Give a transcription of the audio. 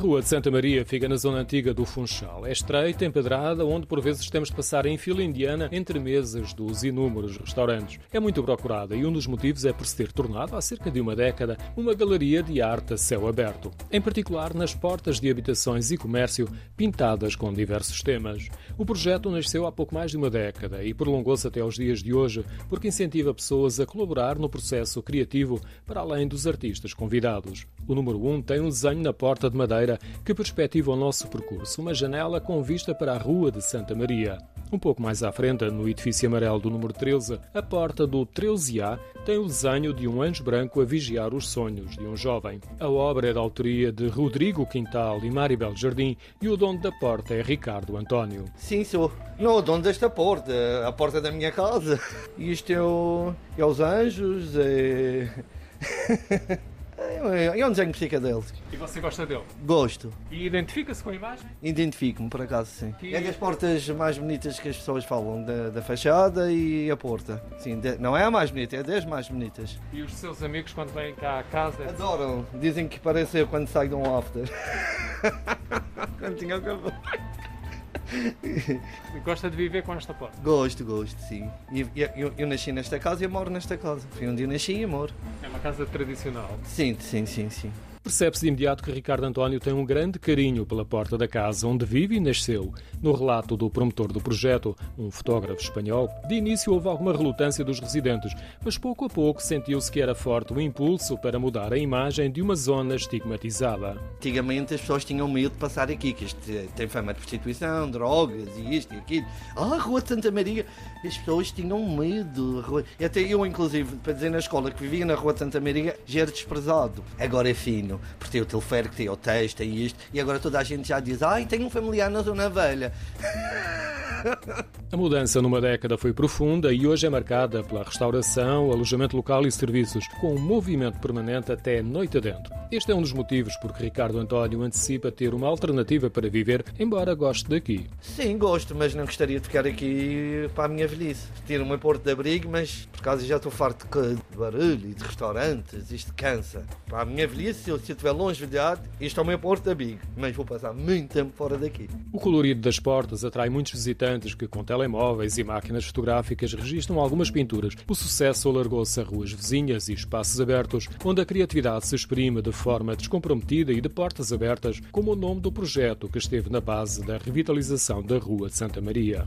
Rua de Santa Maria fica na zona antiga do Funchal. É estreita, empedrada, onde por vezes temos de passar em fila indiana entre mesas dos inúmeros restaurantes. É muito procurada e um dos motivos é por se ter tornado, há cerca de uma década, uma galeria de arte a céu aberto. Em particular nas portas de habitações e comércio pintadas com diversos temas. O projeto nasceu há pouco mais de uma década e prolongou-se até aos dias de hoje porque incentiva pessoas a colaborar no processo criativo para além dos artistas convidados. O número 1 um tem um desenho na porta de madeira que perspectiva o nosso percurso, uma janela com vista para a Rua de Santa Maria. Um pouco mais à frente, no edifício amarelo do número 13, a porta do 13A tem o desenho de um anjo branco a vigiar os sonhos de um jovem. A obra é da autoria de Rodrigo Quintal e Maribel Jardim e o dono da porta é Ricardo António. Sim, sou. Não, o dono desta porta, a porta da minha casa. Isto é, o, é os anjos, é... É um desenho psicadélico. E você gosta dele? Gosto. E identifica-se com a imagem? Identifico-me, por acaso, sim. Que... É das portas mais bonitas que as pessoas falam, da, da fachada e a porta. Sim, de, não é a mais bonita, é das mais bonitas. E os seus amigos, quando vêm cá à casa? Adoram. Dizem que parece eu quando saio de um after. quando tinha o cabelo. Gosta de viver com esta porta? Gosto, gosto, sim. Eu, eu, eu, nasci nesta casa e moro nesta casa. Fui onde eu nasci e moro. É uma casa tradicional? Sim, sim, sim, sim. Percebe-se de imediato que Ricardo António tem um grande carinho pela porta da casa onde vive e nasceu. No relato do promotor do projeto, um fotógrafo espanhol, de início houve alguma relutância dos residentes, mas pouco a pouco sentiu-se que era forte o impulso para mudar a imagem de uma zona estigmatizada. Antigamente as pessoas tinham medo de passar aqui, que isto tem fama de prostituição, drogas e isto e aquilo. Ah, Rua de Santa Maria, as pessoas tinham medo. Até eu, inclusive, para dizer na escola que vivia na Rua de Santa Maria, já era desprezado. Agora é fino porque tem o teleférico, tem o texto, tem isto, e agora toda a gente já diz: ai, tenho um familiar na Zona Velha. A mudança numa década foi profunda e hoje é marcada pela restauração, alojamento local e serviços, com um movimento permanente até noite adentro. Este é um dos motivos por que Ricardo António antecipa ter uma alternativa para viver, embora goste daqui. Sim, gosto, mas não gostaria de ficar aqui para a minha velhice. Ter um porto de abrigo, mas por causa já estou farto de barulho e de restaurantes, isto cansa. Para a minha velhice, se eu estiver longe de idade, isto é o meu porto de abrigo, mas vou passar muito tempo fora daqui. O colorido das portas atrai muitos visitantes que, com telemóveis e máquinas fotográficas registram algumas pintulargou O sucesso alargou-se a ruas vizinhas e espaços abertos, onde a criatividade se exprime de forma descomprometida e de portas abertas, como o nome do projeto que esteve na base da revitalização da Rua de Santa Maria.